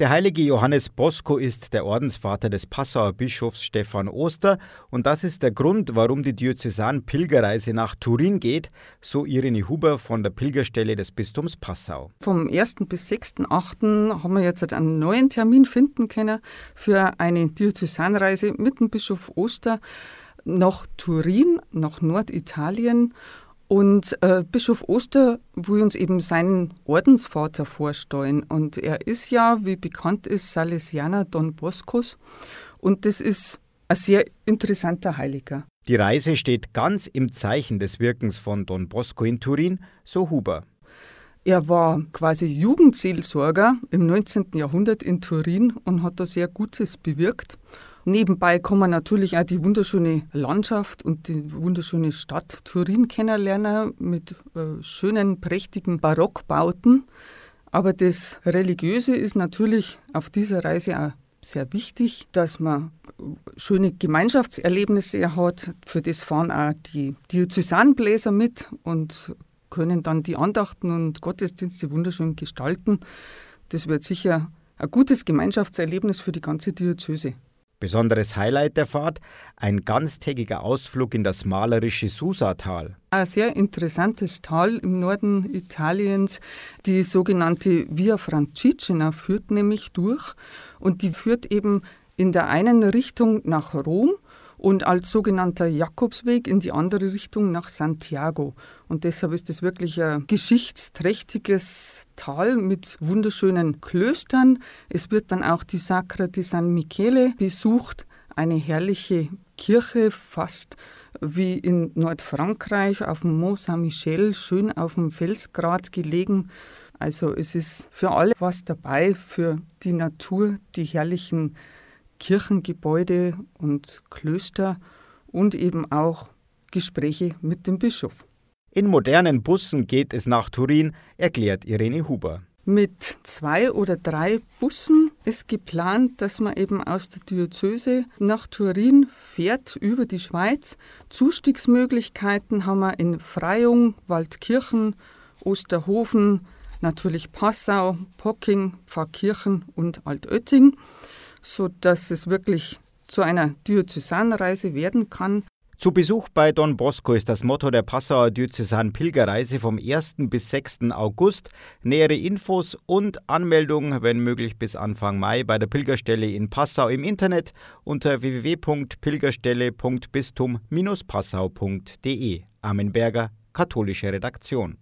Der heilige Johannes Bosco ist der Ordensvater des Passauer Bischofs Stephan Oster und das ist der Grund, warum die Diözesan-Pilgerreise nach Turin geht, so Irene Huber von der Pilgerstelle des Bistums Passau. Vom 1. bis 6.8. haben wir jetzt einen neuen Termin finden können für eine Diözesanreise mit dem Bischof Oster nach Turin, nach Norditalien und äh, Bischof Oster will uns eben seinen Ordensvater vorstellen. Und er ist ja, wie bekannt ist, Salesianer Don Boscos. Und das ist ein sehr interessanter Heiliger. Die Reise steht ganz im Zeichen des Wirkens von Don Bosco in Turin, so Huber. Er war quasi Jugendseelsorger im 19. Jahrhundert in Turin und hat da sehr Gutes bewirkt. Nebenbei kann man natürlich auch die wunderschöne Landschaft und die wunderschöne Stadt Turin kennenlernen mit äh, schönen, prächtigen Barockbauten. Aber das Religiöse ist natürlich auf dieser Reise auch sehr wichtig, dass man schöne Gemeinschaftserlebnisse hat. Für das fahren auch die Diözesanbläser mit und können dann die Andachten und Gottesdienste wunderschön gestalten. Das wird sicher ein gutes Gemeinschaftserlebnis für die ganze Diözese. Besonderes Highlight der Fahrt ein ganztägiger Ausflug in das malerische Susa-Tal. Ein sehr interessantes Tal im Norden Italiens. Die sogenannte Via Francigena führt nämlich durch und die führt eben in der einen Richtung nach Rom und als sogenannter Jakobsweg in die andere Richtung nach Santiago. Und deshalb ist es wirklich ein geschichtsträchtiges Tal mit wunderschönen Klöstern. Es wird dann auch die Sacra di San Michele besucht, eine herrliche Kirche, fast wie in Nordfrankreich auf dem Mont Saint-Michel, schön auf dem Felsgrat gelegen. Also es ist für alle was dabei, für die Natur, die herrlichen Kirchengebäude und Klöster und eben auch Gespräche mit dem Bischof. In modernen Bussen geht es nach Turin, erklärt Irene Huber. Mit zwei oder drei Bussen ist geplant, dass man eben aus der Diözese nach Turin fährt über die Schweiz. Zustiegsmöglichkeiten haben wir in Freyung, Waldkirchen, Osterhofen, natürlich Passau, Pocking, Pfarrkirchen und Altötting sodass es wirklich zu einer Diözesanreise werden kann. Zu Besuch bei Don Bosco ist das Motto der Passauer Diözesan Pilgerreise vom 1. bis 6. August. Nähere Infos und Anmeldung, wenn möglich bis Anfang Mai, bei der Pilgerstelle in Passau im Internet unter www.pilgerstelle.bistum-passau.de. Amenberger, katholische Redaktion.